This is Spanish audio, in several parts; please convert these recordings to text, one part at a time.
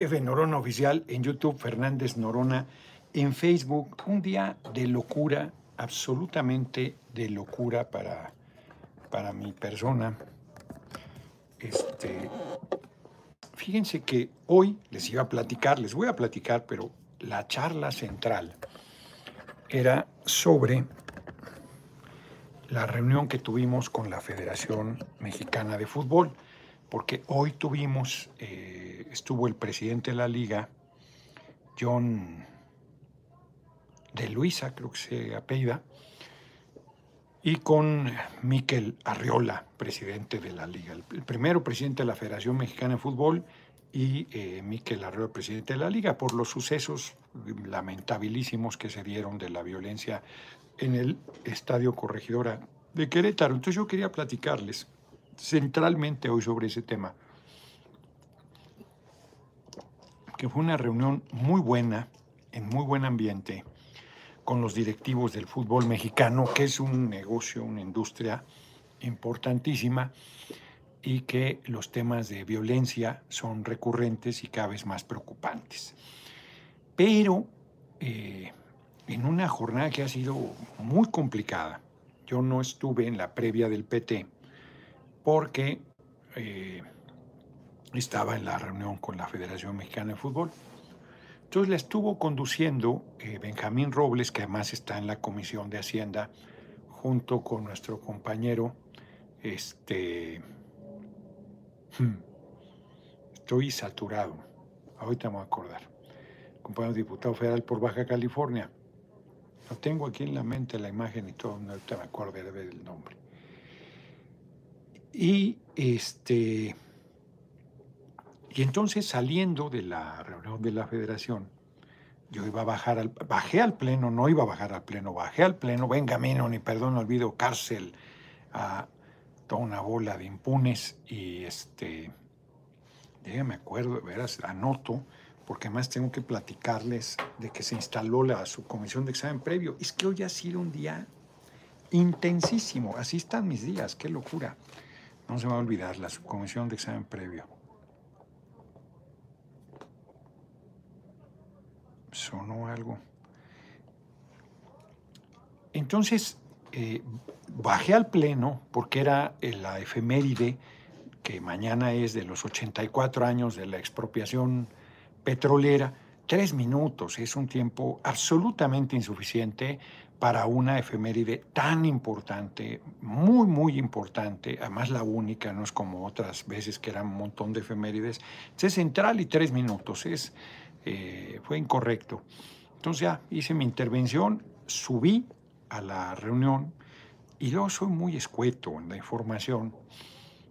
F. Norona Oficial en YouTube, Fernández Norona en Facebook. Un día de locura, absolutamente de locura para, para mi persona. Este, fíjense que hoy les iba a platicar, les voy a platicar, pero la charla central era sobre la reunión que tuvimos con la Federación Mexicana de Fútbol porque hoy tuvimos, eh, estuvo el presidente de la liga, John de Luisa, creo que se apellida, y con Miquel Arriola, presidente de la liga, el, primero presidente de la Federación Mexicana de Fútbol y eh, Miquel Arriola, presidente de la liga, por los sucesos lamentabilísimos que se dieron de la violencia en el Estadio Corregidora de Querétaro. Entonces yo quería platicarles centralmente hoy sobre ese tema, que fue una reunión muy buena, en muy buen ambiente, con los directivos del fútbol mexicano, que es un negocio, una industria importantísima y que los temas de violencia son recurrentes y cada vez más preocupantes. Pero eh, en una jornada que ha sido muy complicada, yo no estuve en la previa del PT, porque eh, estaba en la reunión con la Federación Mexicana de Fútbol. Entonces la estuvo conduciendo eh, Benjamín Robles, que además está en la Comisión de Hacienda, junto con nuestro compañero, este, hmm, estoy saturado, ahorita me voy a acordar, compañero diputado federal por Baja California. Lo tengo aquí en la mente la imagen y todo, ahorita me acuerdo del nombre. Y este y entonces saliendo de la reunión de la federación, yo iba a bajar al, bajé al pleno, no iba a bajar al pleno, bajé al pleno, venga camino, ni perdón, olvido, cárcel, toda una bola de impunes y este, ya me acuerdo, veras, anoto, porque además tengo que platicarles de que se instaló la subcomisión de examen previo. Es que hoy ha sido un día intensísimo, así están mis días, qué locura. No se va a olvidar la subcomisión de examen previo. Sonó algo. Entonces, eh, bajé al pleno porque era la efeméride que mañana es de los 84 años de la expropiación petrolera. Tres minutos es un tiempo absolutamente insuficiente para una efeméride tan importante, muy, muy importante, además la única, no es como otras veces que eran un montón de efemérides, es central y tres minutos, es, eh, fue incorrecto. Entonces ya hice mi intervención, subí a la reunión y yo soy muy escueto en la información.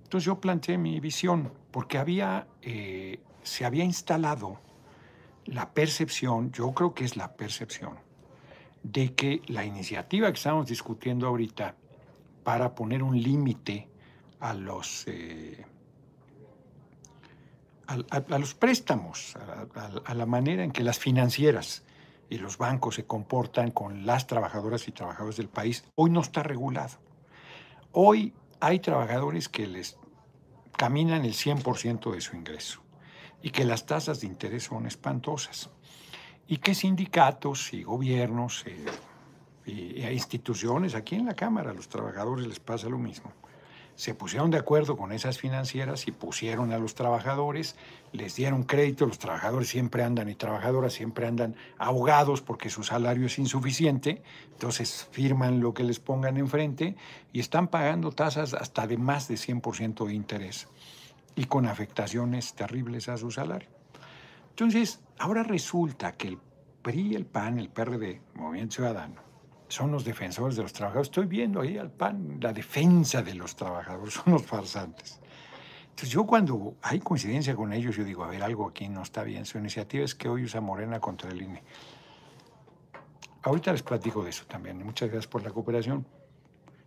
Entonces yo planteé mi visión, porque había, eh, se había instalado la percepción, yo creo que es la percepción, de que la iniciativa que estamos discutiendo ahorita para poner un límite a los, eh, a, los préstamos, a, la manera en que las financieras y los bancos se comportan con las trabajadoras y trabajadores del país, hoy no está regulado. Hoy hay trabajadores que les caminan el 100% de su ingreso y que las tasas de interés son espantosas y que sindicatos y gobiernos eh, instituciones, aquí en la Cámara a los trabajadores les pasa lo mismo, se pusieron de acuerdo con esas financieras y pusieron a los trabajadores, les dieron crédito, los trabajadores siempre andan y trabajadoras siempre andan ahogados porque su salario es insuficiente, entonces firman lo que les pongan enfrente y están pagando tasas hasta de más de 100% de interés y con afectaciones terribles a su salario. Entonces, ahora resulta que el PRI, el PAN, el PRD, Movimiento Ciudadano, son los defensores de los trabajadores. Estoy viendo ahí al PAN, la defensa de los trabajadores, son los farsantes. Entonces yo cuando hay coincidencia con ellos, yo digo, a ver, algo aquí no está bien. Su iniciativa es que hoy usa Morena contra el INE. Ahorita les platico de eso también. Muchas gracias por la cooperación.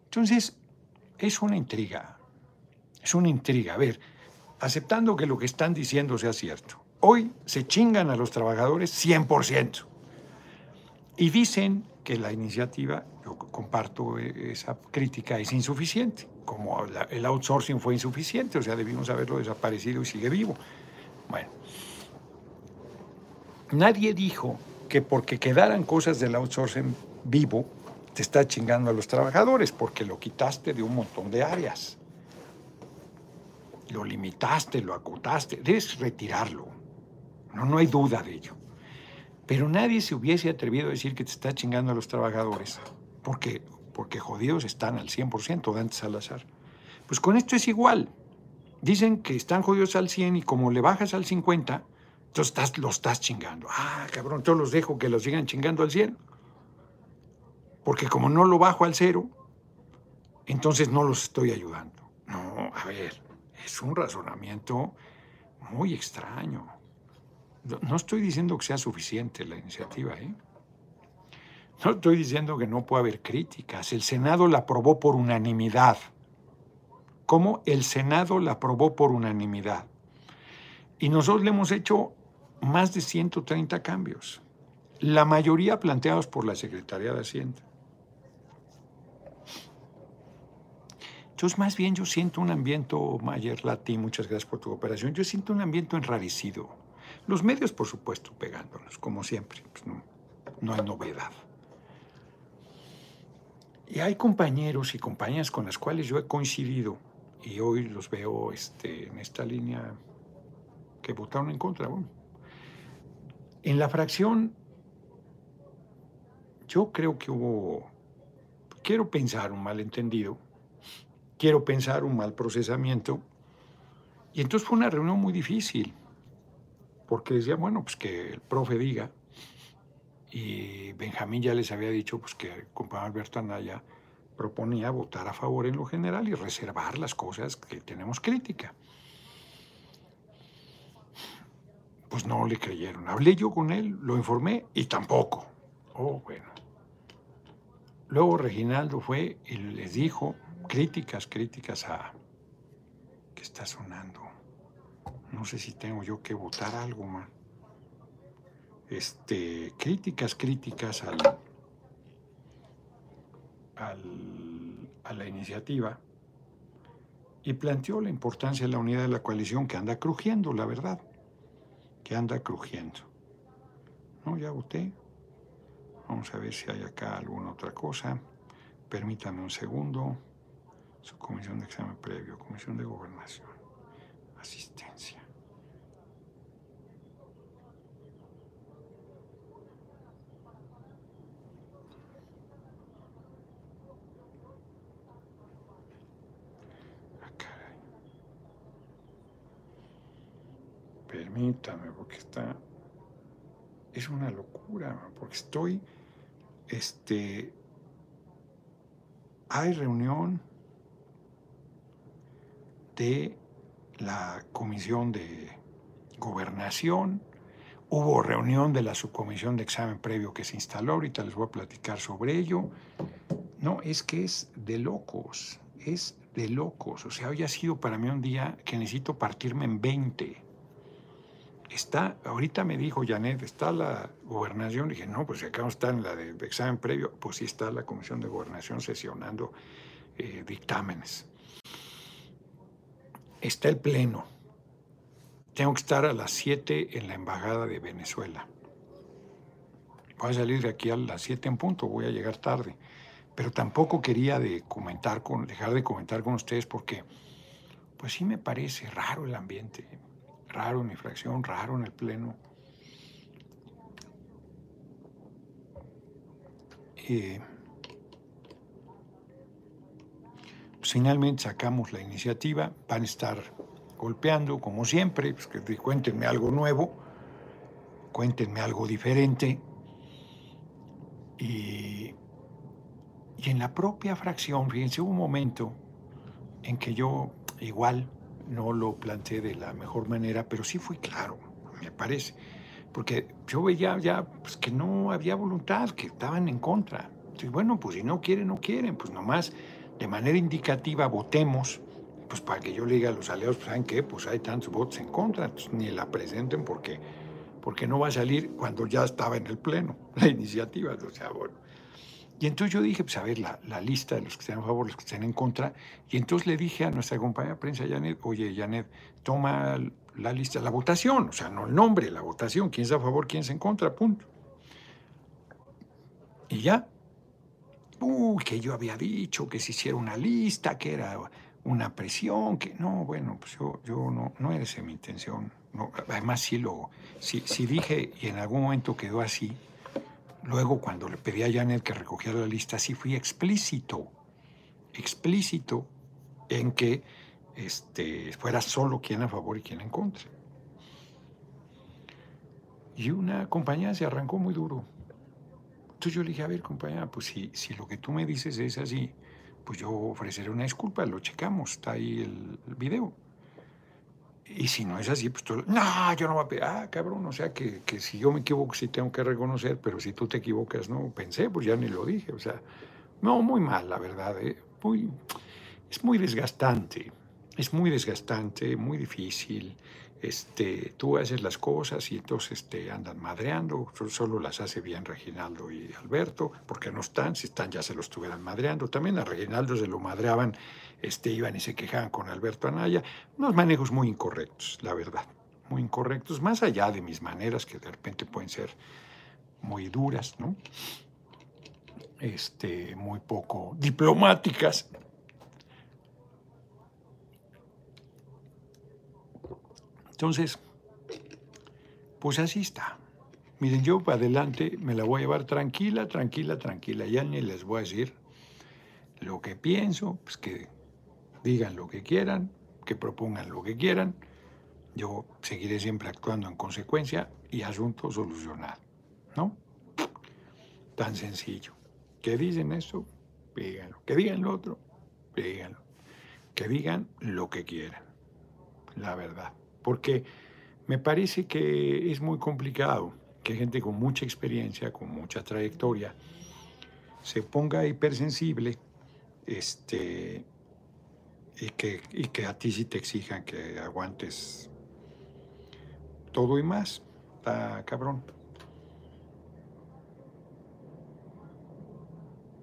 Entonces, es una intriga. Es una intriga. A ver, aceptando que lo que están diciendo sea cierto. Hoy se chingan a los trabajadores 100%. Y dicen que la iniciativa, yo comparto esa crítica, es insuficiente, como el outsourcing fue insuficiente, o sea, debimos haberlo desaparecido y sigue vivo. Bueno, nadie dijo que porque quedaran cosas del outsourcing vivo, te está chingando a los trabajadores, porque lo quitaste de un montón de áreas. Lo limitaste, lo acotaste. Debes retirarlo. No, no hay duda de ello. Pero nadie se hubiese atrevido a decir que te está chingando a los trabajadores, porque, porque jodidos están al 100% de antes Salazar. Pues con esto es igual. Dicen que están jodidos al 100 y como le bajas al 50, entonces estás, lo estás chingando. Ah, cabrón, yo los dejo que los sigan chingando al 100. Porque como no lo bajo al cero, entonces no los estoy ayudando. No, a ver, es un razonamiento muy extraño. No estoy diciendo que sea suficiente la iniciativa, ¿eh? No estoy diciendo que no pueda haber críticas. El Senado la aprobó por unanimidad. ¿Cómo? El Senado la aprobó por unanimidad. Y nosotros le hemos hecho más de 130 cambios, la mayoría planteados por la Secretaría de Hacienda. Entonces, más bien yo siento un ambiente, Mayer Lati, muchas gracias por tu cooperación, yo siento un ambiente enrarecido. Los medios, por supuesto, pegándonos, como siempre, pues no, no hay novedad. Y hay compañeros y compañeras con las cuales yo he coincidido y hoy los veo este, en esta línea que votaron en contra. en la fracción, yo creo que hubo, quiero pensar, un malentendido quiero pensar, un mal procesamiento. Y entonces fue una reunión muy difícil, porque decía, bueno, pues que el profe diga, y Benjamín ya les había dicho pues que el compañero Alberto Anaya proponía votar a favor en lo general y reservar las cosas que tenemos crítica. Pues no le creyeron. Hablé yo con él, lo informé y tampoco. Oh, bueno. Luego Reginaldo fue y les dijo, críticas, críticas a... ¿Qué está sonando? No sé si tengo yo que votar algo más. Este, críticas, críticas al, a la iniciativa y planteó la importancia de la unidad de la coalición que anda crujiendo, la verdad, que anda crujiendo. No, ya voté. Vamos a ver si hay acá alguna otra cosa. Permítame un segundo su comisión de examen previo, comisión de gobernación, asistencia. Ah, caray. Porque está. Es una locura, porque estoy. Este. Hay reunión de la Comisión de Gobernación, hubo reunión de la subcomisión de examen previo que se instaló, ahorita les voy a platicar sobre ello. No, es que es de locos, es de locos. O sea, hoy ha sido para mí un día que necesito partirme en 20. Está, ahorita me dijo Janet, ¿está la gobernación? dije, no, pues acá está en la de, examen previo, pues sí está la comisión de gobernación sesionando eh, dictámenes está el pleno. Tengo que estar a las 7 en la Embajada de Venezuela. Voy a salir de aquí a las 7 en punto, voy a llegar tarde. Pero tampoco quería de comentar con, dejar de comentar con ustedes porque, pues sí me parece raro el ambiente, raro en mi fracción, raro en el pleno. Eh, finalmente sacamos la iniciativa, van a estar golpeando como siempre, pues que cuéntenme algo nuevo, cuéntenme algo diferente. Y, y en la propia fracción, fíjense, hubo un momento en que yo igual no lo planteé de la mejor manera, pero sí fui claro, me parece, porque yo veía ya pues, que no había voluntad, que estaban en contra. Entonces, bueno, pues si no quieren, no quieren, pues nomás de manera indicativa votemos, pues para que yo le diga a los aliados, pues, ¿saben qué? Pues hay tantos votos en contra, pues, ni la presenten porque, porque no va a salir cuando ya estaba en el Pleno la iniciativa. O sea, bueno. Y entonces yo dije, pues a ver, la, la, lista de los que estén a favor, los que estén en contra. Y entonces le dije a nuestra compañera prensa, Janet, oye, Janet, toma la lista, la votación, o sea, no el nombre, la votación, quién está a favor, quién está en contra, punto. Y ya. Uy, que yo había dicho que se hiciera una lista, que era una presión, que no, bueno, pues yo, yo no, no era esa mi intención. No, además, sí lo, si, dije y en algún momento quedó así, luego cuando le pedí a Janet que recogiera la lista, sí fui explícito, explícito en que este, fuera solo quien a favor y quien en contra. Y una compañía se arrancó muy duro. Entonces yo le dije, a ver, compañera, pues si, si lo que tú me dices es así, pues yo ofreceré una disculpa, lo checamos, está ahí el, video. Y si no es así, pues tú, no, yo no voy a pedir, ah, cabrón, o sea, que, que, si yo me equivoco sí tengo que reconocer, pero si tú te equivocas, no, pensé, pues ya ni lo dije, o sea, no, muy mal, la verdad, ¿eh? muy, es muy desgastante, es muy desgastante, muy difícil, este, tú haces las cosas y entonces te andan madreando, solo las hace bien Reginaldo y Alberto, porque no están, si están ya se los estuvieran madreando, también a Reginaldo se lo madreaban, este, iban y se quejaban con Alberto Anaya, unos manejos muy incorrectos, la verdad, muy incorrectos, más allá de mis maneras que de repente pueden ser muy duras, ¿no? Este, muy poco diplomáticas, Entonces, pues así está. Miren, yo para adelante me la voy a llevar tranquila, tranquila, tranquila. Ya ni les voy a decir lo que pienso, pues que digan lo que quieran, que propongan lo que quieran. Yo seguiré siempre actuando en consecuencia y asunto solucionado, ¿no? Tan sencillo. Que dicen esto, díganlo. Que digan lo otro, díganlo. Que digan lo que quieran, la verdad porque me parece que es muy complicado que gente con mucha experiencia, con mucha trayectoria, se ponga hipersensible este, y, que, y que a ti sí te exijan que aguantes todo y más. Está cabrón.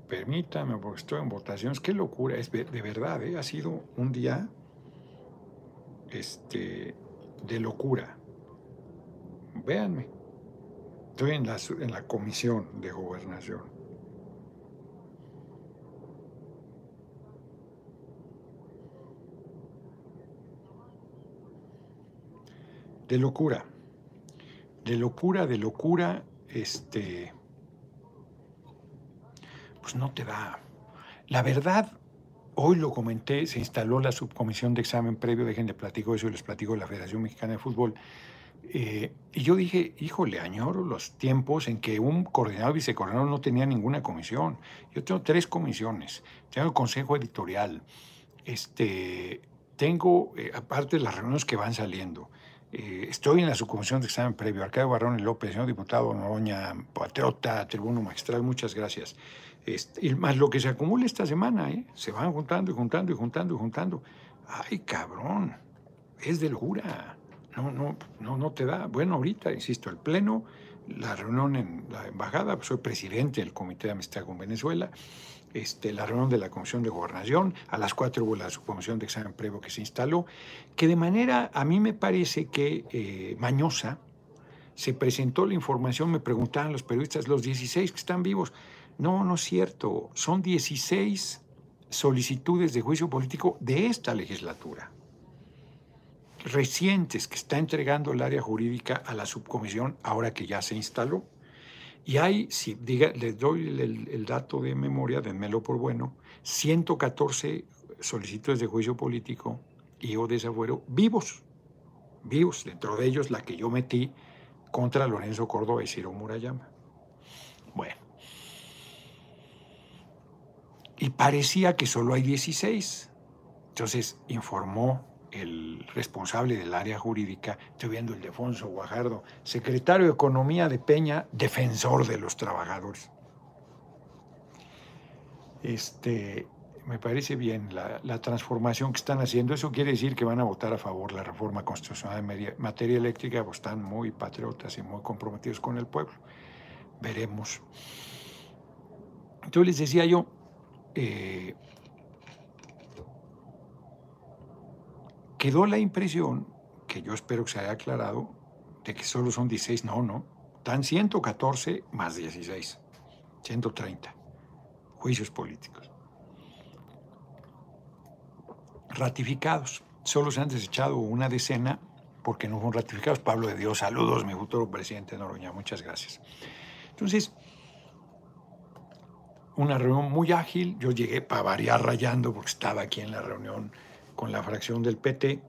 Permítame, porque estoy en votaciones. Qué locura, es de verdad, ¿eh? ha sido un día este, de locura. Véanme, estoy en la, en la comisión de gobernación. De locura, de locura, de locura, este, pues no te da. La verdad, Hoy lo comenté, se instaló la subcomisión de examen previo, dejen de platico eso les platico de la Federación Mexicana de Fútbol. Eh, y yo dije, híjole, añoro los tiempos en que un coordinador vicecoordinador no tenía ninguna comisión. Yo tengo tres comisiones. Tengo el consejo editorial. Este, tengo, eh, aparte de las reuniones que van saliendo, eh, estoy en la subcomisión de examen previo. Arcadio Barrón López, señor diputado Noroña, patriota, tribuno magistral, muchas gracias. Este, y más lo que se acumula esta semana, ¿eh? se van juntando y juntando y juntando y juntando. Ay, cabrón, es de locura. No, no, no, no te da. Bueno, ahorita, insisto, el Pleno, la reunión en la embajada, soy presidente del Comité de Amistad con Venezuela, este, la reunión de la Comisión de Gobernación, a las cuatro hubo la subcomisión de examen previo que se instaló, que de manera, a mí me parece que eh, mañosa, se presentó la información, me preguntaban los periodistas, los 16 que están vivos, no, no es cierto. Son 16 solicitudes de juicio político de esta legislatura, recientes que está entregando el área jurídica a la subcomisión ahora que ya se instaló. Y hay, si diga, les doy el, dato de memoria, denmelo por bueno, 114 solicitudes de juicio político y o desafuero vivos, vivos, dentro de ellos la que yo metí contra Lorenzo Córdoba y Ciro Murayama. Bueno, y parecía que solo hay 16. Entonces informó el responsable del área jurídica, estoy viendo el Defonso Guajardo, secretario de Economía de Peña, defensor de los trabajadores. Este, me parece bien la, la, transformación que están haciendo. Eso quiere decir que van a votar a favor la reforma constitucional en materia eléctrica, pues están muy patriotas y muy comprometidos con el pueblo. Veremos. Entonces les decía yo, eh, quedó la impresión que yo espero que se haya aclarado, de que solo son 16, no, no, están 114 más 16, 130 juicios políticos. Ratificados, solo se han desechado una decena porque no fueron ratificados. Pablo de Dios, saludos, mi futuro presidente Noroña, muchas gracias. Entonces, una reunión muy ágil, yo llegué para variar rayando porque estaba aquí en la reunión con la fracción del PT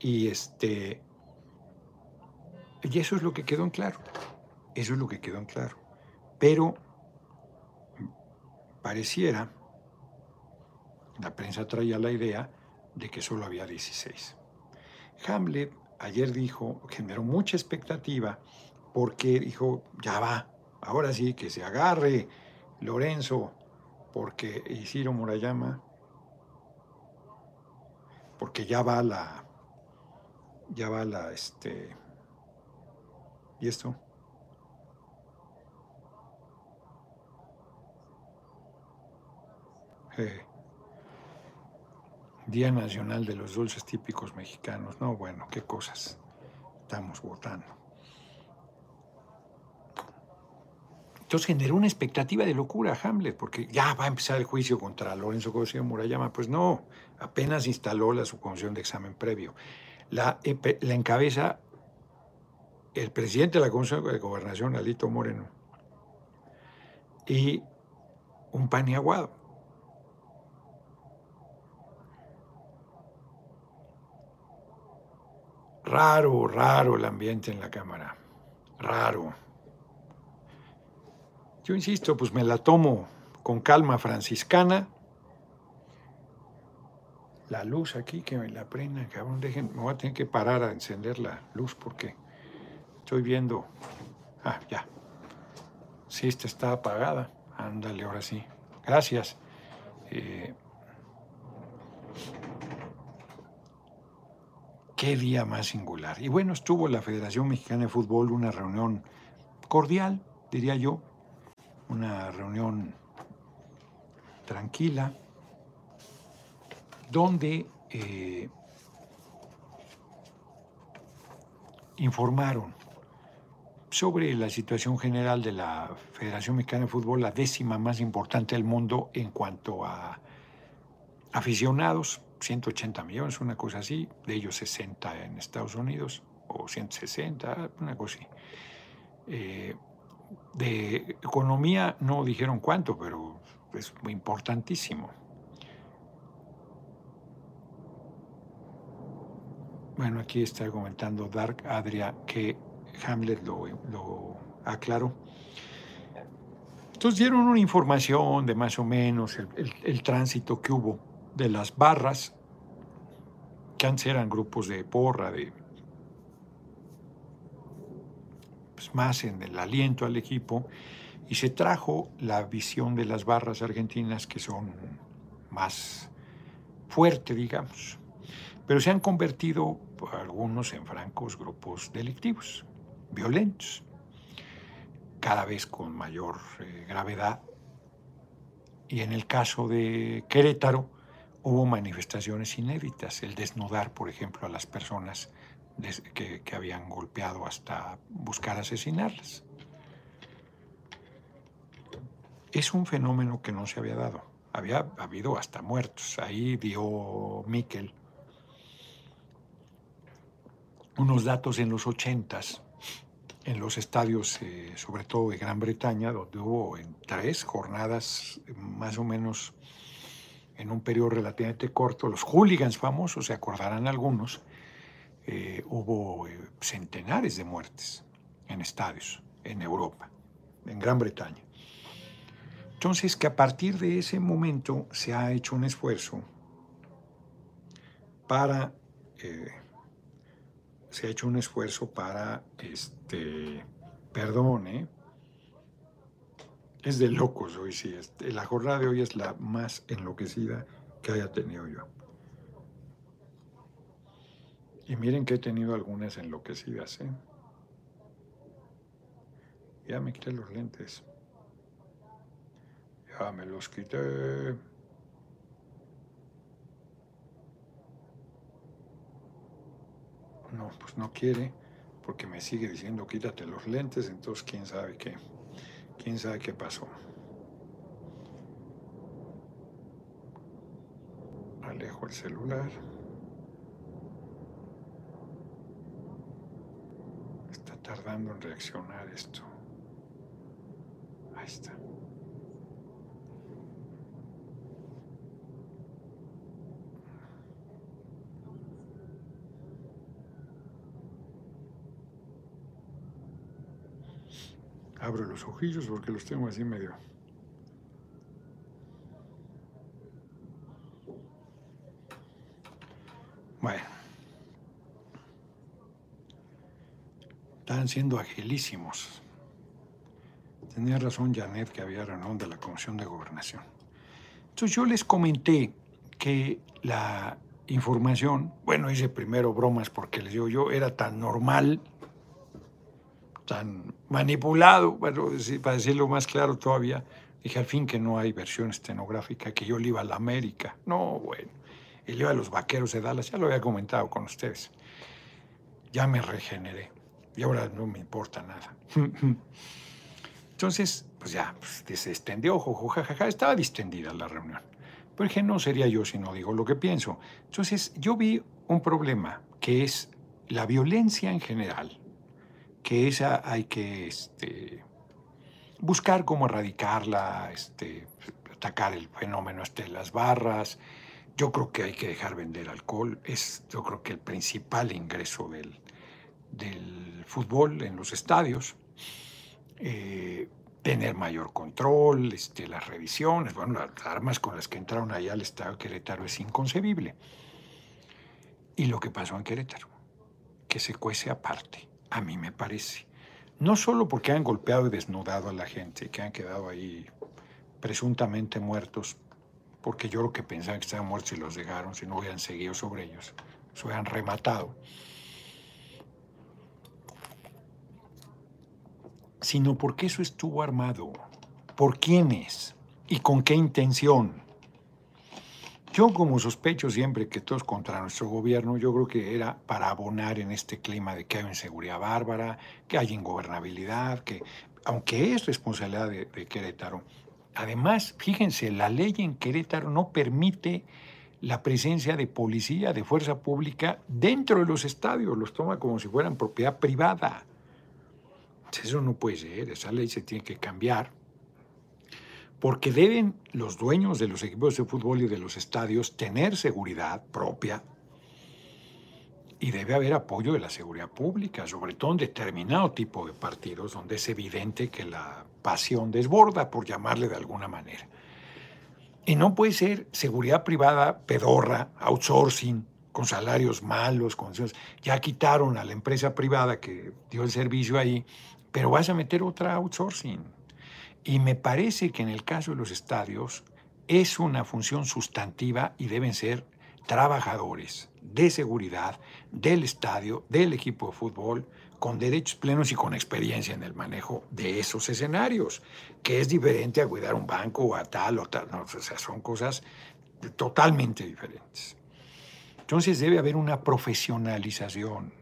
y este y eso es lo que quedó en claro. Eso es lo que quedó en claro. Pero pareciera, la prensa traía la idea de que solo había 16. Hamlet ayer dijo, generó mucha expectativa porque dijo, ya va, ahora sí, que se agarre Lorenzo, porque Isidro Murayama, porque ya va la, ya va la, este, ¿y esto? Eh, Día Nacional de los Dulces Típicos Mexicanos. No, bueno, qué cosas estamos votando. Entonces generó una expectativa de locura Hamlet, porque ya va a empezar el juicio contra Lorenzo Cosío Murayama. Pues no, apenas instaló la subcomisión de examen previo. La, la encabeza el presidente de la Comisión de Gobernación, Alito Moreno, y un paniaguado. Raro, raro el ambiente en la Cámara. Raro. Yo insisto, pues me la tomo con calma franciscana. La luz aquí, que me la prenda, cabrón, dejen, me voy a tener que parar a encender la luz porque estoy viendo. Ah, ya. Sí, esta está apagada. Ándale, ahora sí. Gracias. Eh, Qué día más singular. Y bueno, estuvo la Federación Mexicana de Fútbol, una reunión cordial, diría yo, una reunión tranquila, donde eh, informaron sobre la situación general de la Federación Mexicana de Fútbol, la décima más importante del mundo en cuanto a aficionados, 180 millones, una cosa así, de ellos 60 en Estados Unidos, o 160, una cosa así. Eh, de economía no dijeron cuánto, pero es muy importantísimo. Bueno, aquí está comentando Dark Adria que Hamlet lo, lo aclaró. Entonces dieron una información de más o menos el tránsito que hubo de las barras, que antes eran grupos de porra, de pues, más en el aliento al equipo, y se trajo la visión de las barras argentinas que son más fuertes, digamos, pero se han convertido algunos en francos grupos delictivos, violentos, cada vez con mayor eh, gravedad. Y en el caso de Querétaro, hubo manifestaciones inéditas, el desnudar, por ejemplo, a las personas que, habían golpeado hasta buscar asesinarlas. Es un fenómeno que no se había dado. Había habido hasta muertos. Ahí dio Miquel unos datos en los ochentas, en los estadios, eh, sobre todo de Gran Bretaña, donde hubo en tres jornadas más o menos en un periodo relativamente corto, los hooligans famosos, se acordarán algunos, eh, hubo eh, centenares de muertes en estadios en Europa, en Gran Bretaña. Entonces, que a partir de ese momento se ha hecho un esfuerzo para, eh, se ha hecho un esfuerzo para, este, perdón, ¿eh? Es de locos hoy, sí. Este, la jornada de hoy es la más enloquecida que haya tenido yo. Y miren que he tenido algunas enloquecidas, ¿eh? Ya me quité los lentes. Ya me los quité. no, pues no quiere, porque me sigue diciendo quítate los lentes, entonces quién sabe qué, quién sabe qué pasó. Alejo el celular. Está en reaccionar esto. Ahí está. Abro los ojillos porque los tengo así medio. Bueno. Están siendo agilísimos. Tenía razón Janet que había reunión de la Comisión de Gobernación. Entonces yo les comenté que la información, bueno, hice primero bromas porque les digo yo, era tan normal tan manipulado, bueno, para decirlo más claro todavía, dije al fin que no hay versión estenográfica, que yo le iba a la América. No, bueno, le iba a los vaqueros de Dallas, ya lo había comentado con ustedes. Ya me regeneré y ahora no me importa nada. Entonces, pues ya, pues, se extendió, jajaja, estaba distendida la reunión. Pero dije, no sería yo si no digo lo que pienso. Entonces, yo vi un problema que es la violencia en general que esa hay que este, buscar cómo erradicarla, este, atacar el fenómeno este de las barras. Yo creo que hay que dejar vender alcohol. Es yo creo que el principal ingreso del, del fútbol en los estadios. Eh, tener mayor control, este, las revisiones, bueno, las armas con las que entraron allá al Estado de Querétaro es inconcebible. Y lo que pasó en Querétaro, que se cuece aparte a mí me parece. No solo porque han golpeado y desnudado a la gente, que han quedado ahí presuntamente muertos, porque yo lo que pensaba que estaban muertos y los dejaron, si no hubieran seguido sobre ellos, se hubieran rematado. Sino porque eso estuvo armado. ¿Por quiénes? ¿Y con qué intención? Yo como sospecho siempre que todo es contra nuestro gobierno, yo creo que era para abonar en este clima de que hay inseguridad bárbara, que hay ingobernabilidad, que aunque es responsabilidad de, de Querétaro, además, fíjense, la ley en Querétaro no permite la presencia de policía, de fuerza pública dentro de los estadios, los toma como si fueran propiedad privada. Eso no puede ser, esa ley se tiene que cambiar porque deben los dueños de los equipos de fútbol y de los estadios tener seguridad propia y debe haber apoyo de la seguridad pública, sobre todo en determinado tipo de partidos donde es evidente que la pasión desborda, por llamarle de alguna manera. Y no puede ser seguridad privada pedorra, outsourcing, con salarios malos, con... ya quitaron a la empresa privada que dio el servicio ahí, pero vas a meter otra outsourcing y me parece que en el caso de los estadios es una función sustantiva y deben ser trabajadores de seguridad del estadio, del equipo de fútbol, con derechos plenos y con experiencia en el manejo de esos escenarios, que es diferente a cuidar un banco o a tal o tal. No, o sea, son cosas totalmente diferentes. Entonces debe haber una profesionalización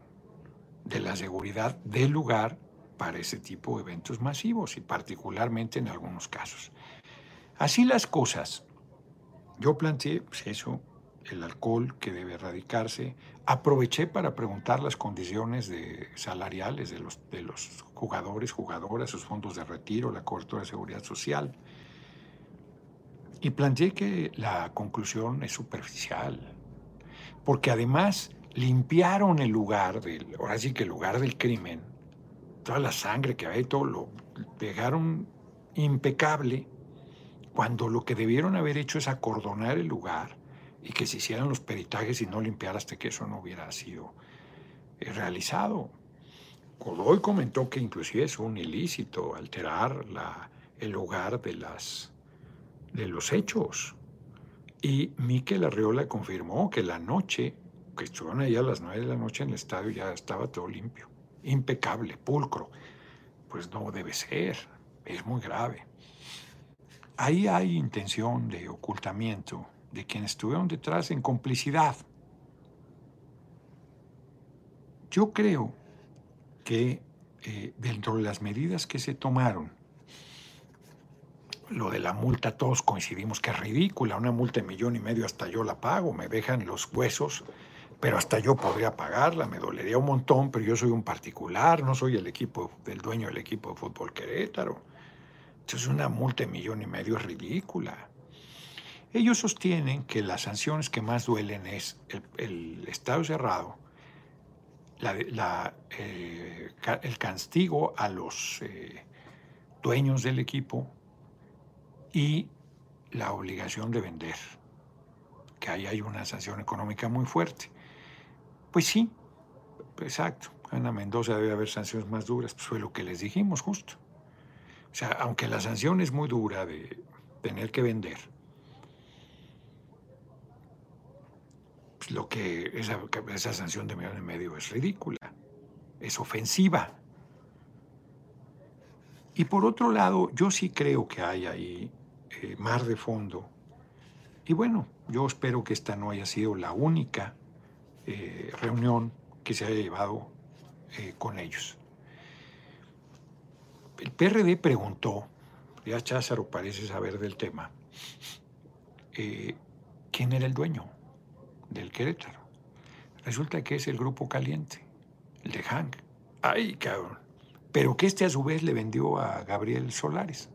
de la seguridad del lugar para ese tipo de eventos masivos y particularmente en algunos casos. Así las cosas. Yo planteé pues eso, el alcohol que debe erradicarse. Aproveché para preguntar las condiciones de, salariales de los, de los jugadores, jugadoras, sus fondos de retiro, la cobertura de seguridad social. Y planteé que la conclusión es superficial, porque además limpiaron el lugar del, ahora sí que el lugar del crimen, toda la sangre que había y todo, lo dejaron impecable, cuando lo que debieron haber hecho es acordonar el lugar y que se hicieran los peritajes y no limpiar hasta que eso no hubiera sido eh, realizado. Godoy comentó que inclusive es un ilícito alterar la, el lugar de, las, de los hechos. Y Miquel Arriola confirmó que la noche, que estuvieron ahí a las nueve de la noche en el estadio, ya estaba todo limpio impecable, pulcro. Pues no debe ser, es muy grave. Ahí hay intención de ocultamiento de quienes estuvieron detrás en complicidad. Yo creo que eh, dentro de las medidas que se tomaron, lo de la multa todos coincidimos que es ridícula, una multa de millón y medio hasta yo la pago, me dejan los huesos, pero hasta yo podría pagarla, me dolería un montón, pero yo soy un particular, no soy el equipo del dueño del equipo de fútbol Querétaro. Entonces una multa de millón y medio es ridícula. Ellos sostienen que las sanciones que más duelen es el, estado cerrado, eh, el castigo a los eh, dueños del equipo y la obligación de vender, que ahí hay una sanción económica muy fuerte. Pues sí, exacto. Ana Mendoza debe haber sanciones más duras, pues fue lo que les dijimos justo. O sea, aunque la sanción es muy dura de tener que vender, pues lo que esa, esa sanción de millón y medio es ridícula, es ofensiva. Y por otro lado, yo sí creo que hay ahí eh, mar de fondo. Y bueno, yo espero que esta no haya sido la única eh, reunión que se haya llevado eh, con ellos. El PRD preguntó, ya Cházaro parece saber del tema, quién era el dueño del Querétaro. Resulta que es el grupo caliente, el de Hank. ¡Ay, cabrón! Pero que este a su vez le vendió a Gabriel Solares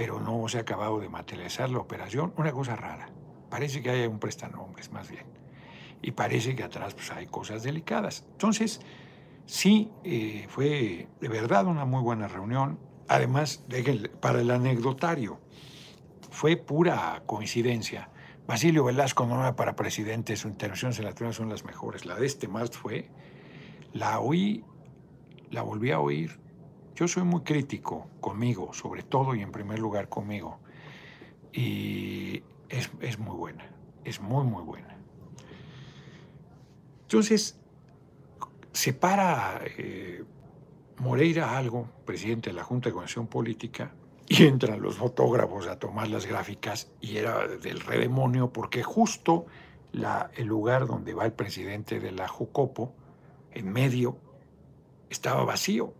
pero no se ha acabado de materializar la operación. Una cosa rara. Parece que hay un prestanombres, más bien. Y parece que atrás pues, hay cosas delicadas. Entonces, sí, eh, fue de verdad una muy buena reunión. Además, para el anecdotario, fue pura coincidencia. Basilio Velasco no para presidente, sus intervenciones en la tribuna son las mejores. La de este martes fue, la oí, la volví a oír yo soy muy crítico conmigo, sobre todo y en primer lugar conmigo. Y es, muy buena, es muy, muy buena. Entonces, se para eh, Moreira algo, presidente de la Junta de Conexión Política, y entran los fotógrafos a tomar las gráficas y era del redemonio porque justo el lugar donde va el presidente de la Jucopo, en medio, estaba vacío.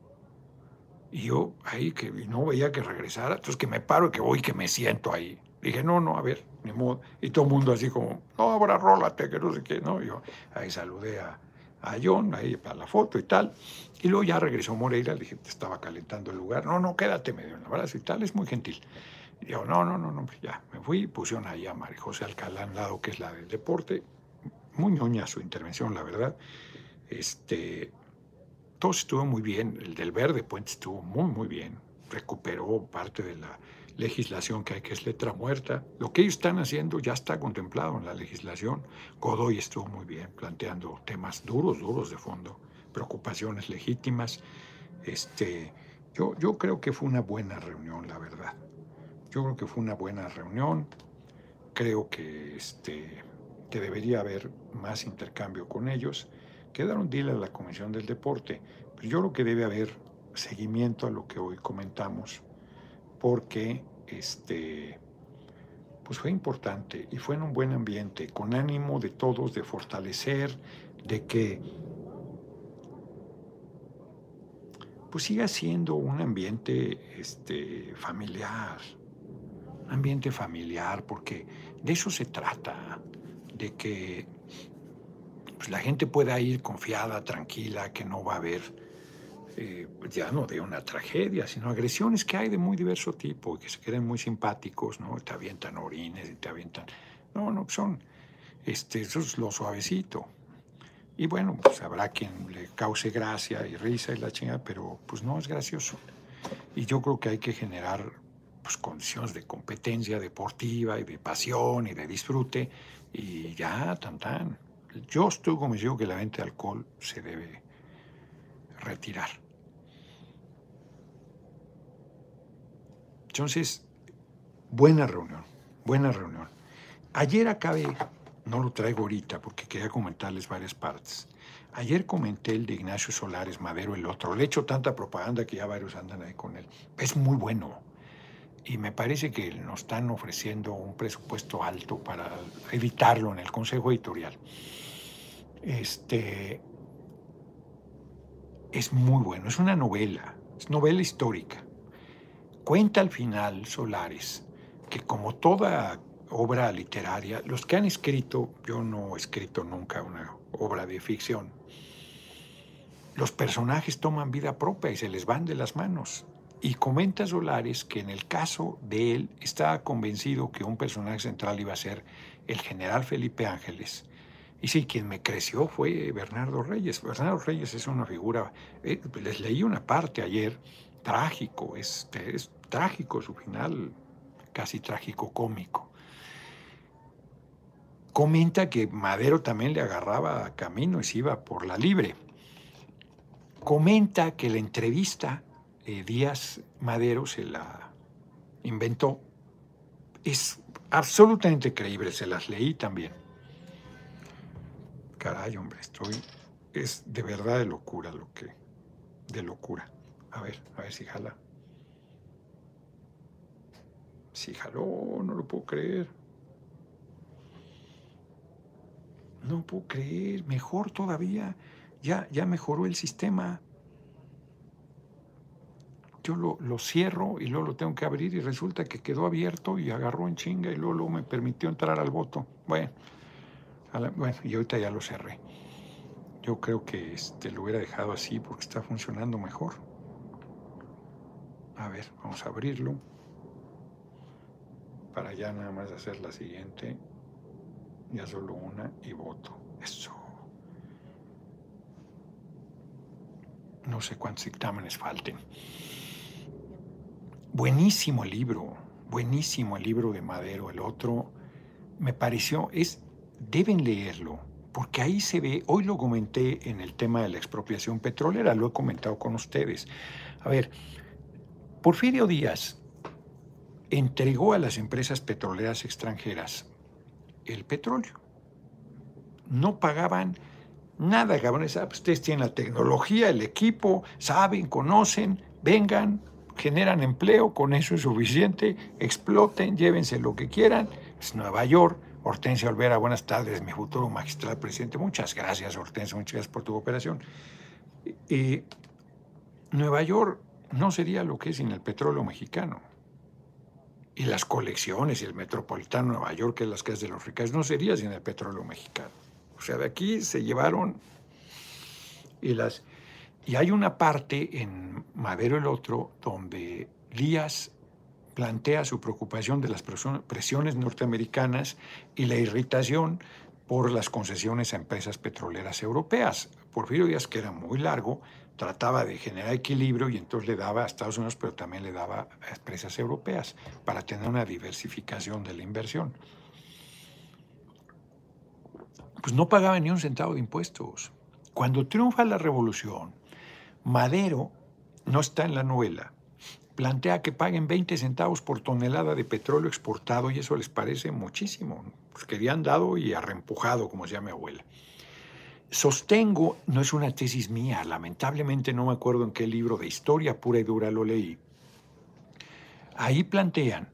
Y yo ahí que no veía que regresara, entonces que me paro y que voy que me siento ahí. Dije, no, no, a ver, ni modo. Y todo el mundo así como, no, ahora rólate, que no sé qué, ¿no? yo ahí saludé a, a John, ahí para la foto y tal. Y luego ya regresó Moreira, le dije, te estaba calentando el lugar. No, no, quédate, medio en la abrazo y tal, es muy gentil. Y yo, no, no, no, no, ya, me fui, pusieron ahí a María José Alcalá al lado, que es la del deporte. Muy ñoña su intervención, la verdad. Este, todo estuvo muy bien. El del Verde Puente estuvo muy, muy bien. Recuperó parte de la legislación que hay, que es letra muerta. Lo que ellos están haciendo ya está contemplado en la legislación. Godoy estuvo muy bien, planteando temas duros, duros de fondo, preocupaciones legítimas. Este, yo, yo creo que fue una buena reunión, la verdad. Yo creo que fue una buena reunión. Creo que, este, que debería haber más intercambio con ellos quedaron dile a la Comisión del Deporte. Pero yo creo que debe haber seguimiento a lo que hoy comentamos, porque este, pues fue importante y fue en un buen ambiente, con ánimo de todos de fortalecer, de que pues siga siendo un ambiente este, familiar, un ambiente familiar, porque de eso se trata, de que pues la gente pueda ir confiada, tranquila, que no va a haber eh, ya no de una tragedia, sino agresiones que hay de muy diverso tipo, que se queden muy simpáticos, ¿no? Te avientan orines y te avientan... No, no, son... Este, eso es lo suavecito. Y bueno, pues habrá quien le cause gracia y risa y la chingada, pero pues no es gracioso. Y yo creo que hay que generar pues, condiciones de competencia deportiva y de pasión y de disfrute y ya, tan tan yo estoy convencido que la venta de alcohol se debe retirar. Entonces, buena reunión, buena reunión. Ayer acabé, no lo traigo ahorita porque quería comentarles varias partes. Ayer comenté el de Ignacio Solares Madero, el otro. Le he hecho tanta propaganda que ya varios andan ahí con él. Es muy bueno y me parece que nos están ofreciendo un presupuesto alto para evitarlo en el Consejo Editorial. Este, es muy bueno, es una novela, es novela histórica. Cuenta al final Solares que como toda obra literaria, los que han escrito, yo no he escrito nunca una obra de ficción, los personajes toman vida propia y se les van de las manos. Y comenta Solares que en el caso de él estaba convencido que un personaje central iba a ser el general Felipe Ángeles. Y sí, quien me creció fue Bernardo Reyes. Bernardo Reyes es una figura, eh, les leí una parte ayer, trágico, es, es trágico su final, casi trágico cómico. Comenta que Madero también le agarraba camino y se iba por la libre. Comenta que la entrevista eh, Díaz Madero se la inventó. Es absolutamente creíble, se las leí también. Caray, hombre, estoy. Es de verdad de locura lo que. De locura. A ver, a ver si jala. Si jaló, no lo puedo creer. No puedo creer. Mejor todavía. Ya, ya mejoró el sistema yo lo, cierro y luego lo tengo que abrir y resulta que quedó abierto y agarró en chinga y luego, me permitió entrar al voto. Bueno, bueno, y ahorita ya lo cerré. Yo creo que este, lo hubiera dejado así porque está funcionando mejor. A ver, vamos a abrirlo. Para ya nada más hacer la siguiente. Ya solo una y voto. Eso. No sé cuántos dictámenes falten. Buenísimo el libro, buenísimo el libro de Madero, el otro. Me pareció, es, deben leerlo, porque ahí se ve, hoy lo comenté en el tema de la expropiación petrolera, lo he comentado con ustedes. A ver, Porfirio Díaz entregó a las empresas petroleras extranjeras el petróleo. No pagaban nada, cabrones. Ah, pues ustedes tienen la tecnología, el equipo, saben, conocen, vengan, generan empleo, con eso es suficiente, exploten, llévense lo que quieran. Es Nueva York. Hortensia Olvera, buenas tardes, mi futuro magistral presidente. Muchas gracias, Hortensia, muchas gracias por tu cooperación. Y Nueva York no sería lo que es sin el petróleo mexicano. Y las colecciones y el metropolitano Nueva York, que es las casas de los ricos, no sería sin el petróleo mexicano. O sea, de aquí se llevaron y las y hay una parte en Madero el Otro donde Díaz plantea su preocupación de las presiones norteamericanas y la irritación por las concesiones a empresas petroleras europeas. Porfirio Díaz, que era muy largo, trataba de generar equilibrio y entonces le daba a Estados Unidos, pero también le daba a empresas europeas para tener una diversificación de la inversión. Pues no pagaba ni un centavo de impuestos. Cuando triunfa la revolución, Madero no está en la novela. Plantea que paguen 20 centavos por tonelada de petróleo exportado y eso les parece muchísimo. Pues querían dado y arrempujado, como decía mi abuela. Sostengo, no es una tesis mía, lamentablemente no me acuerdo en qué libro de historia pura y dura lo leí. Ahí plantean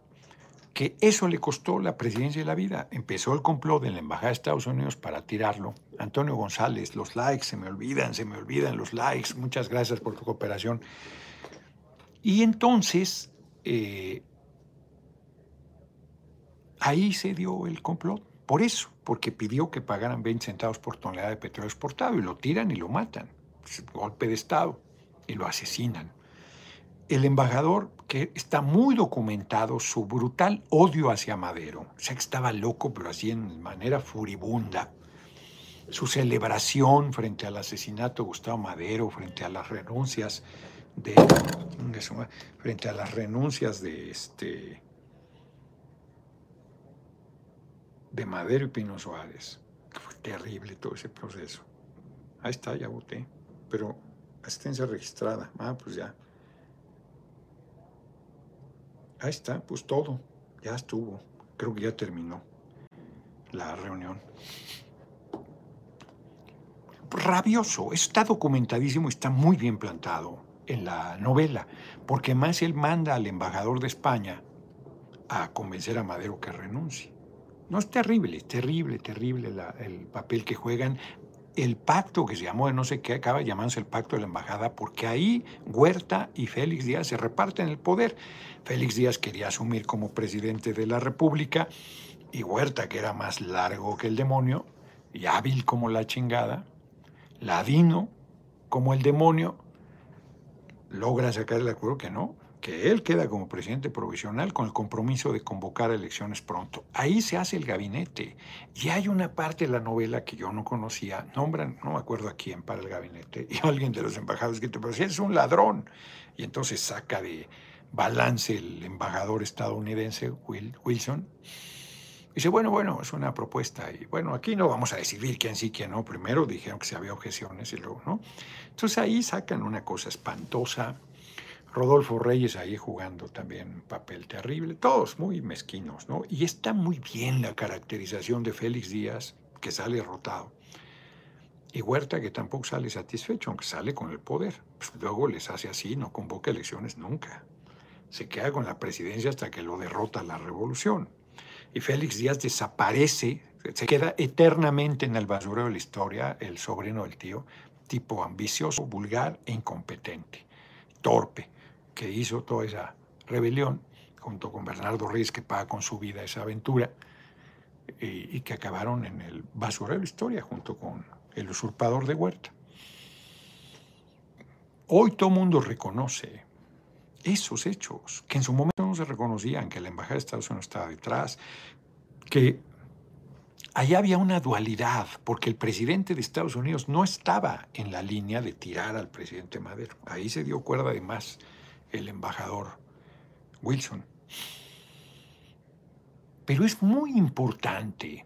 que eso le costó la presidencia de la vida. Empezó el complot de la Embajada de Estados Unidos para tirarlo. Antonio González, los likes, se me olvidan, se me olvidan los likes. Muchas gracias por tu cooperación. Y entonces, eh, ahí se dio el complot. Por eso, porque pidió que pagaran 20 centavos por tonelada de petróleo exportado y lo tiran y lo matan. golpe de Estado y lo asesinan el embajador, que está muy documentado, su brutal odio hacia Madero, o sea que estaba loco, pero así en manera furibunda, su celebración frente al asesinato de Gustavo Madero, frente a las renuncias de, frente a las renuncias de este de Madero y Pino Suárez. Fue terrible todo ese proceso. Ahí está, ya voté. Pero asistencia registrada. Ah, pues ya. Ahí está, pues todo, ya estuvo. Creo que ya terminó la reunión. Rabioso, está documentadísimo, está muy bien plantado en la novela, porque más él manda al embajador de España a convencer a Madero que renuncie. No es terrible, terrible, terrible el papel que juegan el pacto que se llamó de no sé qué, acaba llamándose el pacto de la embajada, porque ahí Huerta y Félix Díaz se reparten el poder. Félix Díaz quería asumir como presidente de la República y Huerta, que era más largo que el demonio y hábil como la chingada, ladino como el demonio, logra sacar el acuerdo que no, que él queda como presidente provisional con el compromiso de convocar elecciones pronto. Ahí se hace el gabinete. Y hay una parte de la novela que yo no conocía, nombran, no me acuerdo a quién para el gabinete, y alguien de los embajadores que te decía, es un ladrón. Y entonces saca de balance el embajador estadounidense Wilson. Dice, bueno, bueno, es una propuesta. Y bueno, aquí no vamos a decidir quién sí, quién no. Primero dijeron que si había objeciones y luego no. Entonces ahí sacan una cosa espantosa Rodolfo Reyes ahí jugando también un papel terrible, todos muy mezquinos, ¿no? Y está muy bien la caracterización de Félix Díaz, que sale rotado, y Huerta, que tampoco sale satisfecho, aunque sale con el poder. Pues luego les hace así, no convoca elecciones nunca. Se queda con la presidencia hasta que lo derrota la revolución. Y Félix Díaz desaparece, se queda eternamente en el basurero de la historia, el sobrino del tío, tipo ambicioso, vulgar e incompetente, torpe que hizo toda esa rebelión, junto con Bernardo Reyes, que paga con su vida esa aventura, y, que acabaron en el basurero de la historia, junto con el usurpador de Huerta. Hoy todo mundo reconoce esos hechos, que en su momento no se reconocían, que la Embajada de Estados Unidos estaba detrás, que allá había una dualidad, porque el presidente de Estados Unidos no estaba en la línea de tirar al presidente Madero. Ahí se dio cuerda de más el embajador Wilson. Pero es muy importante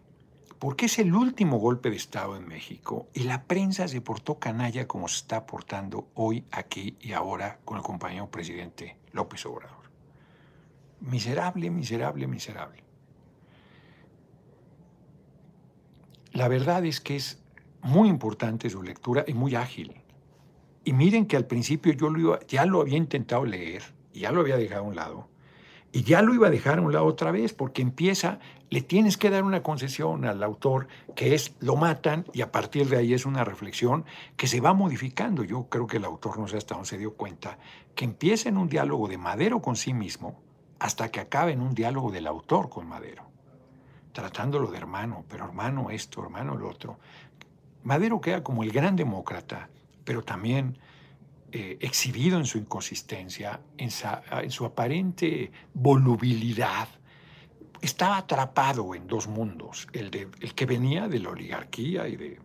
porque es el último golpe de Estado en México y la prensa se portó canalla como se está portando hoy, aquí y ahora con el compañero presidente López Obrador. Miserable, miserable, miserable. La verdad es que es muy importante su lectura y muy ágil. Y miren que al principio yo ya lo había intentado leer, ya lo había dejado a un lado, y ya lo iba a dejar a un lado otra vez, porque empieza, le tienes que dar una concesión al autor, que es, lo matan, y a partir de ahí es una reflexión que se va modificando. Yo creo que el autor no sé hasta dónde se dio cuenta, que empieza en un diálogo de Madero con sí mismo, hasta que acaba en un diálogo del autor con Madero, tratándolo de hermano, pero hermano esto, hermano lo otro. Madero queda como el gran demócrata, pero también eh, exhibido en su inconsistencia, en, su aparente volubilidad, estaba atrapado en dos mundos, el, de, el que venía de la oligarquía y de,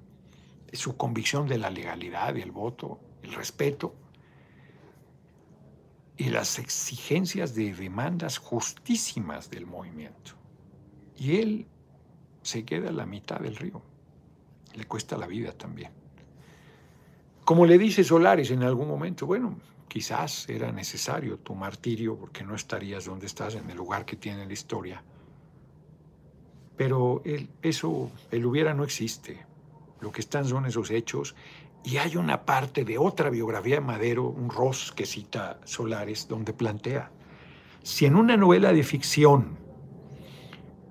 de su convicción de la legalidad y el voto, el respeto, y las exigencias de demandas justísimas del movimiento. Y él se queda a la mitad del río. Le cuesta la vida también. Como le dice Solares en algún momento, bueno, quizás era necesario tu martirio porque no estarías donde estás, en el lugar que tiene la historia. Pero eso, el hubiera no existe. Lo que están son esos hechos. Y hay una parte de otra biografía de Madero, un Ross que cita Solares, donde plantea, si en una novela de ficción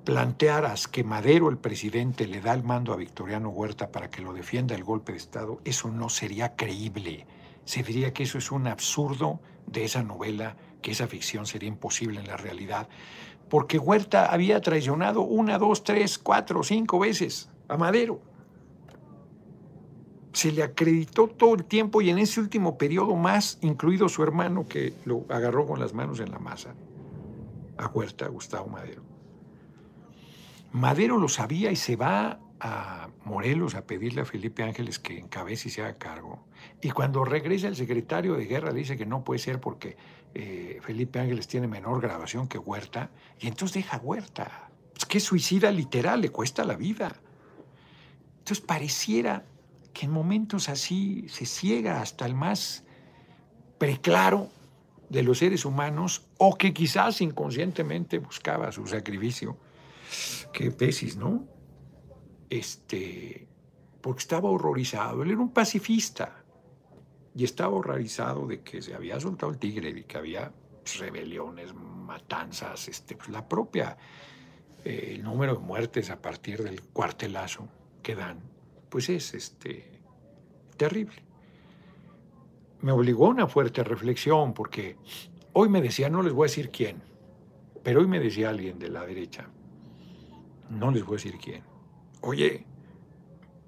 plantearas que Madero, el presidente, le da el mando a Victoriano Huerta para que lo defienda el golpe de Estado, eso no sería creíble. Se diría que eso es un absurdo de esa novela, que esa ficción sería imposible en la realidad, porque Huerta había traicionado una, dos, tres, cuatro, cinco veces a Madero. Se le acreditó todo el tiempo y en ese último periodo más, incluido su hermano que lo agarró con las manos en la masa, a Huerta, Gustavo Madero. Madero lo sabía y se va a Morelos a pedirle a Felipe Ángeles que encabece y se haga cargo. Y cuando regresa el secretario de guerra dice que no puede ser porque eh, Felipe Ángeles tiene menor grabación que Huerta. Y entonces deja Huerta. Es que suicida literal, le cuesta la vida. Entonces pareciera que en momentos así se ciega hasta el más preclaro de los seres humanos o que quizás inconscientemente buscaba su sacrificio Qué tesis, ¿no? Este, porque estaba horrorizado. Él era un pacifista y estaba horrorizado de que se había soltado el tigre, y que había rebeliones, matanzas, este, pues la propia, eh, el número de muertes a partir del cuartelazo que dan, pues es este, terrible. Me obligó a una fuerte reflexión porque hoy me decía, no les voy a decir quién, pero hoy me decía alguien de la derecha, no les voy a decir quién, oye,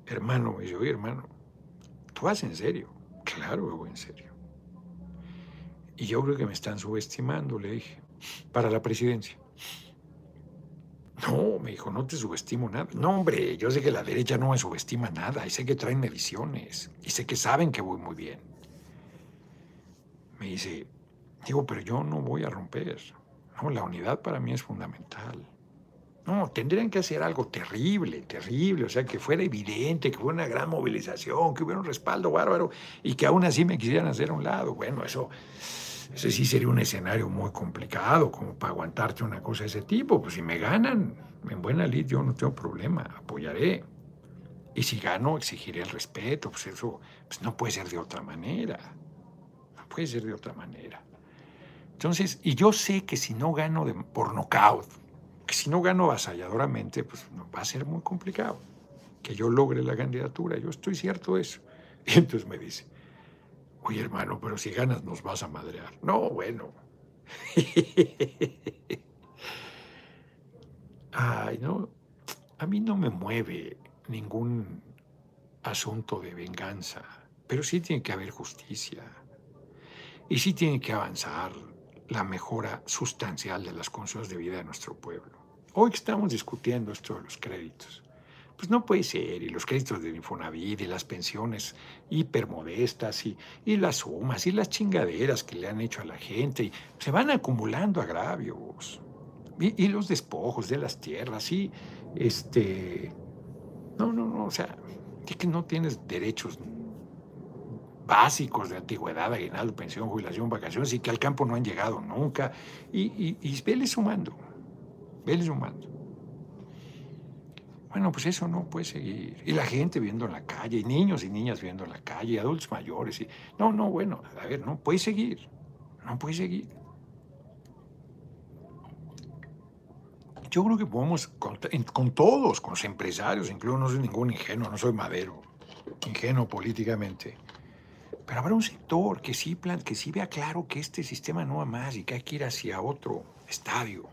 hermano, me dice, oye hermano, ¿tú vas en serio? Claro que voy en serio. Y yo creo que me están subestimando, le dije, para la presidencia. No, me dijo, no te subestimo nada. No, hombre, yo sé que la derecha no me subestima nada y sé que traen mediciones y sé que saben que voy muy bien. Me dice, digo, pero yo no voy a romper. No, la unidad para mí es fundamental. No, tendrían que hacer algo terrible, terrible, o sea, que fuera evidente, que fuera una gran movilización, que hubiera un respaldo bárbaro y que aún así me quisieran hacer a un lado. Bueno, eso, ese sí sería un escenario muy complicado, como para aguantarte una cosa de ese tipo. Pues si me ganan, en buena lid yo no tengo problema, apoyaré. Y si gano, exigiré el respeto. Pues eso pues no puede ser de otra manera. No puede ser de otra manera. Entonces, y yo sé que si no gano por nocaut, que si no gano avasalladoramente, pues va a ser muy complicado que yo logre la candidatura. Yo estoy cierto de eso. Y entonces me dice, Oye, hermano, pero si ganas nos vas a madrear. No, bueno. Ay, no. A mí no me mueve ningún asunto de venganza, pero sí tiene que haber justicia. Y sí tiene que avanzar la mejora sustancial de las condiciones de vida de nuestro pueblo. Hoy estamos discutiendo esto de los créditos. Pues no puede ser, y los créditos de Infonavit, y las pensiones hipermodestas, y, y las sumas, y las chingaderas que le han hecho a la gente, y se van acumulando agravios. Y, los despojos de las tierras, y este... No, no, no, o sea, es que no tienes derechos básicos de antigüedad, aguinaldo, pensión, jubilación, vacaciones, y que al campo no han llegado nunca. Y, y, y vele sumando, vele sumando. Bueno, pues eso no puede seguir. Y la gente viendo en la calle, y niños y niñas viendo en la calle, y adultos mayores. Y... No, no, bueno, a ver, no puede seguir. No puede seguir. Yo creo que podemos, con, con todos, con los empresarios, incluso no soy ningún ingenuo, no soy madero, ingenuo políticamente. Pero habrá un sector que sí, plan, que sí vea claro que este sistema no va más y que hay que ir hacia otro estadio,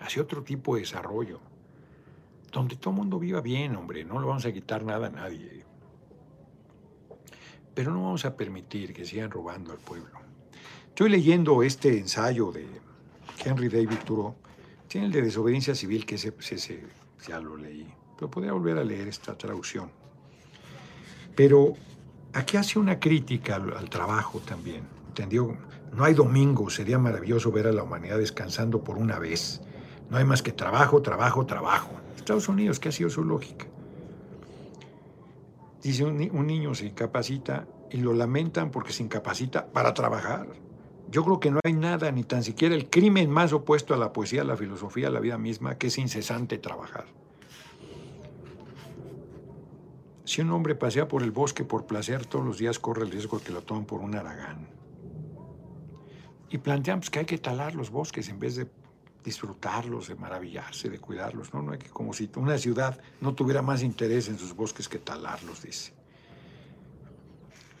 hacia otro tipo de desarrollo donde todo el mundo viva bien, hombre, no le vamos a quitar nada a nadie. Pero no vamos a permitir que sigan robando al pueblo. Estoy leyendo este ensayo de Henry David Thoreau, tiene el de desobediencia civil, que ese, ya lo leí, pero podría volver a leer esta traducción. Pero aquí hace una crítica al, al trabajo también. ¿Entendió? No hay domingo, sería maravilloso ver a la humanidad descansando por una vez. No hay más que trabajo, trabajo, trabajo. Estados Unidos, que ha sido su lógica. Dice, un, niño se incapacita y lo lamentan porque se incapacita para trabajar. Yo creo que no hay nada, ni tan siquiera el crimen más opuesto a la poesía, a la filosofía, a la vida misma, que es incesante trabajar. Si un hombre pasea por el bosque por placer, todos los días corre el riesgo de que lo tomen por un aragán. Y planteamos pues, que hay que talar los bosques en vez de disfrutarlos, de maravillarse, de cuidarlos. No, no hay que como si una ciudad no tuviera más interés en sus bosques que talarlos, dice.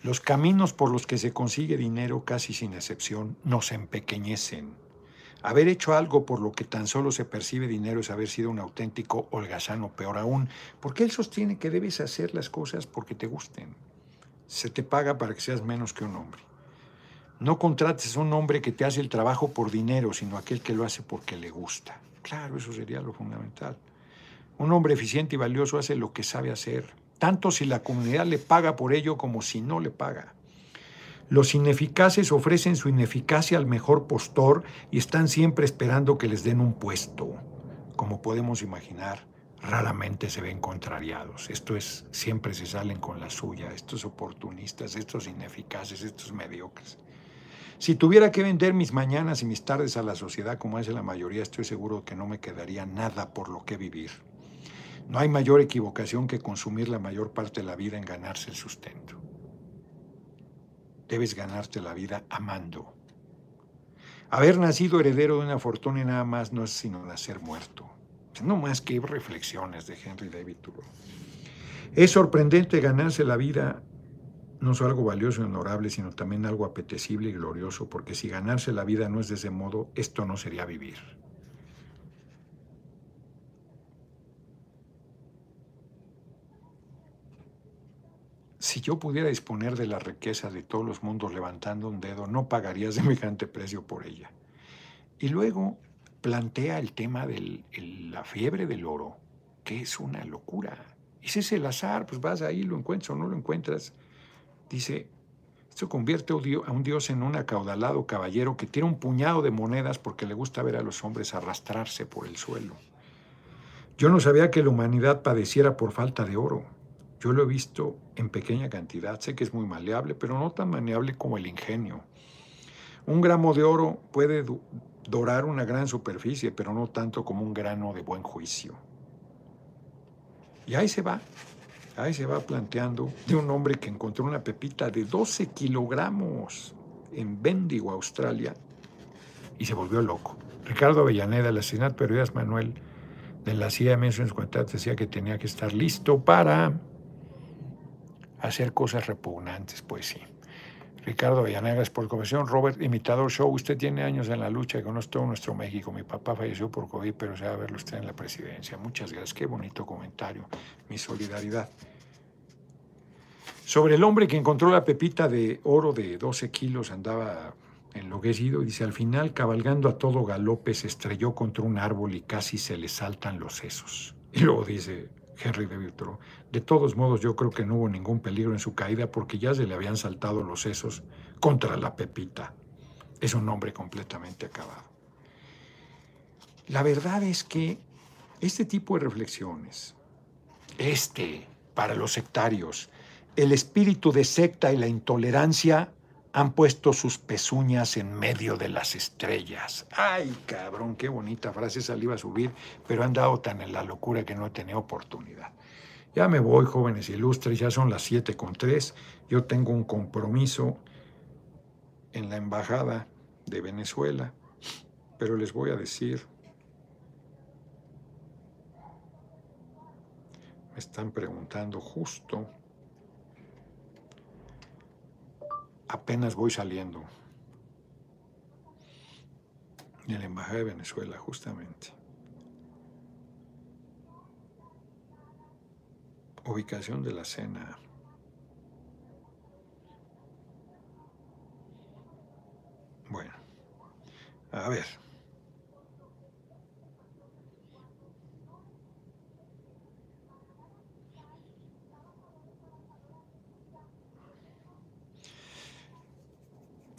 Los caminos por los que se consigue dinero, casi sin excepción, nos empequeñecen. Haber hecho algo por lo que tan solo se percibe dinero es haber sido un auténtico holgazano, peor aún, porque él sostiene que debes hacer las cosas porque te gusten. Se te paga para que seas menos que un hombre. No contrates a un hombre que te hace el trabajo por dinero, sino aquel que lo hace porque le gusta. Claro, eso sería lo fundamental. Un hombre eficiente y valioso hace lo que sabe hacer, tanto si la comunidad le paga por ello como si no le paga. Los ineficaces ofrecen su ineficacia al mejor postor y están siempre esperando que les den un puesto. Como podemos imaginar, raramente se ven contrariados. Esto es, siempre se salen con la suya, estos oportunistas, estos ineficaces, estos mediocres. Si tuviera que vender mis mañanas y mis tardes a la sociedad como hace la mayoría, estoy seguro que no me quedaría nada por lo que vivir. No hay mayor equivocación que consumir la mayor parte de la vida en ganarse el sustento. Debes ganarte la vida amando. Haber nacido heredero de una fortuna y nada más no es sino nacer muerto. No más que reflexiones de Henry David Thoreau. Es sorprendente ganarse la vida no solo algo valioso y honorable, sino también algo apetecible y glorioso, porque si ganarse la vida no es de ese modo, esto no sería vivir. Si yo pudiera disponer de la riqueza de todos los mundos levantando un dedo, no pagaría semejante precio por ella. Y luego plantea el tema de la fiebre del oro, que es una locura. Si es el azar, pues vas ahí, lo encuentras o no lo encuentras. Dice, esto convierte a un dios en un acaudalado caballero que tiene un puñado de monedas porque le gusta ver a los hombres arrastrarse por el suelo. Yo no sabía que la humanidad padeciera por falta de oro. Yo lo he visto en pequeña cantidad, sé que es muy maleable, pero no tan maleable como el ingenio. Un gramo de oro puede dorar una gran superficie, pero no tanto como un grano de buen juicio. Y ahí se va, ahí se va planteando de un hombre que encontró una pepita de 12 kilogramos en Bendigo, Australia, y se volvió loco. Ricardo Avellaneda, el asesinato de Manuel de la CIA de 1950 decía que tenía que estar listo para hacer cosas repugnantes, pues sí. Ricardo Villanegas por comisión, Robert Imitador Show, usted tiene años en la lucha y conoce todo nuestro México. Mi papá falleció por COVID, pero se va a verlo usted en la presidencia. Muchas gracias, qué bonito comentario, mi solidaridad. Sobre el hombre que encontró la pepita de oro de 12 kilos, andaba enloquecido y dice, al final, cabalgando a todo galope, se estrelló contra un árbol y casi se le saltan los sesos. Y luego dice, Henry Thoreau. De todos modos, yo creo que no hubo ningún peligro en su caída porque ya se le habían saltado los sesos contra la pepita. Es un hombre completamente acabado. La verdad es que este tipo de reflexiones, este, para los sectarios, el espíritu de secta y la intolerancia han puesto sus pezuñas en medio de las estrellas. Ay, cabrón, qué bonita frase, esa iba a subir, pero han dado tan en la locura que no he tenido oportunidad. Ya me voy, jóvenes ilustres, ya son las siete con tres. Yo tengo un compromiso en la embajada de Venezuela, pero les voy a decir, me están preguntando justo apenas voy saliendo de la Embajada de Venezuela, justamente. Ubicación de la cena. Bueno, a ver.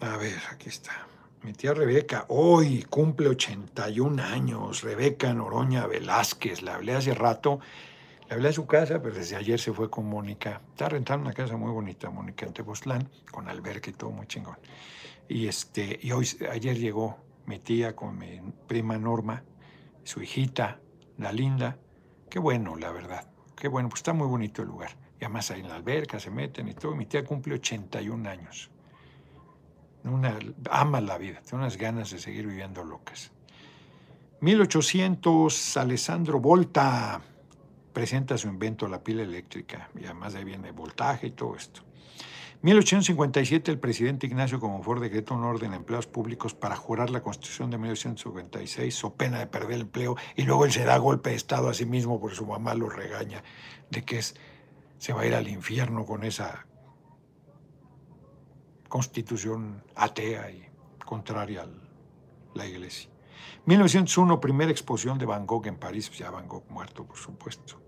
A ver, aquí está. Mi tía Rebeca, hoy cumple 81 años. Rebeca Noroña Velázquez, la hablé hace rato. Le hablé a su casa, pero desde ayer se fue con Mónica. Está rentando una casa muy bonita, Mónica, en Tepoztlán, con alberca y todo muy chingón. Y, este, y hoy, ayer llegó mi tía con mi prima Norma, su hijita, la linda. Qué bueno, la verdad. Qué bueno, pues está muy bonito el lugar. Y además ahí en la alberca se meten y todo. Mi tía cumple 81 años ama la vida, tiene unas ganas de seguir viviendo locas. 1800, Alessandro Volta presenta su invento, la pila eléctrica, y además de ahí viene voltaje y todo esto. 1857, el presidente Ignacio Comonfort decreta un orden a empleados públicos para jurar la Constitución de 1956, o pena de perder el empleo, y luego él se da golpe de Estado a sí mismo porque su mamá lo regaña de que se va a ir al infierno con esa constitución atea y contraria a la iglesia. 1901, primera exposición de Van Gogh en París, ya Van Gogh muerto, por supuesto.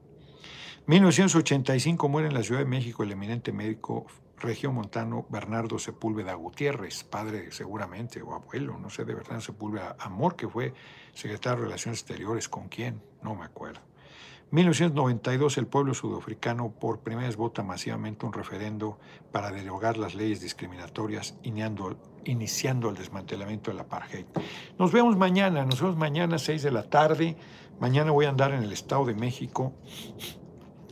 1985 muere en la Ciudad de México el eminente médico regiomontano Bernardo Sepúlveda Gutiérrez, padre seguramente o abuelo, no sé de verdad, Sepúlveda Amor, que fue secretario de Relaciones Exteriores, ¿con quién? No me acuerdo. 1992 el pueblo sudafricano por primera vez vota masivamente un referendo para derogar las leyes discriminatorias iniciando el desmantelamiento del apartheid. Nos vemos mañana, nos vemos mañana a 6 de la tarde. Mañana voy a andar en el Estado de México.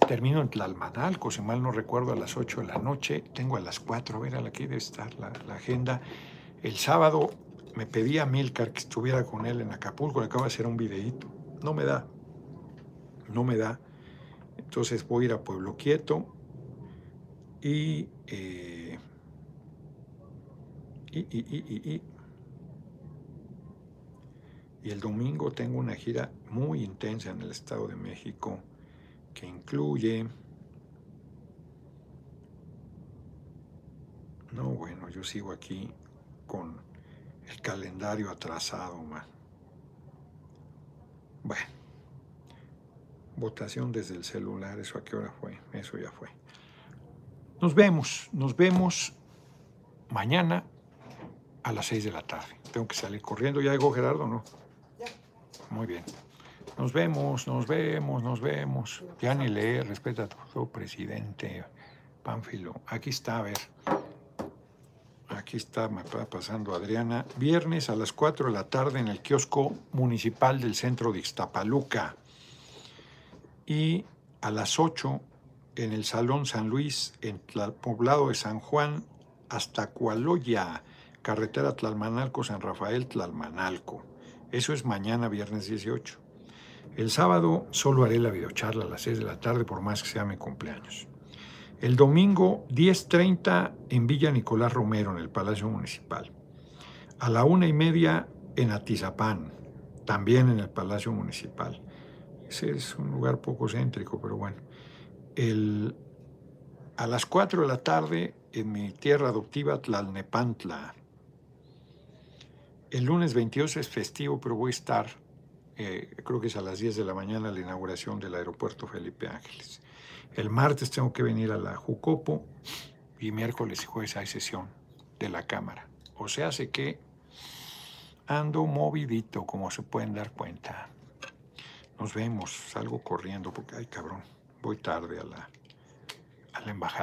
Termino en Tlalmanalco, si mal no recuerdo, a las 8 de la noche. Tengo a las 4, a ver, aquí debe estar la, agenda. El sábado me pedía a Milcar que estuviera con él en Acapulco, le acabo de hacer un videíto. No me da, no me da. Entonces voy a ir a Pueblo Quieto y, eh, y, y, y, y el domingo tengo una gira muy intensa en el Estado de México que incluye... No, bueno, yo sigo aquí con el calendario atrasado, man. Bueno, votación desde el celular, ¿eso a qué hora fue? Eso ya fue. Nos vemos, nos vemos mañana a las 6 de la tarde. Tengo que salir corriendo. ¿Ya llegó Gerardo no? Ya. Muy bien. Nos vemos, nos vemos, nos vemos. Ya ni leer, respeta a tu presidente, Pánfilo. Aquí está, a ver. Aquí está, me está pasando Adriana. Viernes a las 4 de la tarde en el kiosco municipal del centro de Ixtapaluca. Y a las 8 en el Salón San Luis, en el poblado de San Juan, hasta Cualoya, carretera Tlalmanalco, San Rafael, Tlalmanalco. Eso es mañana, viernes 18. El sábado solo haré la videocharla a las 6 de la tarde, por más que sea mi cumpleaños. El domingo 10.30 en Villa Nicolás Romero, en el Palacio Municipal. A la una y media en Atizapán, también en el Palacio Municipal. Es un lugar poco céntrico, pero bueno. El, a las 4 de la tarde en mi tierra adoptiva, Tlalnepantla. El lunes 22 es festivo, pero voy a estar, eh, creo que es a las 10 de la mañana, la inauguración del aeropuerto Felipe Ángeles. El martes tengo que venir a la Jucopo y miércoles y jueves hay sesión de la Cámara. O sea, hace que ando movidito, como se pueden dar cuenta. Nos vemos, salgo corriendo porque, ay cabrón, voy tarde a la, a la embajada.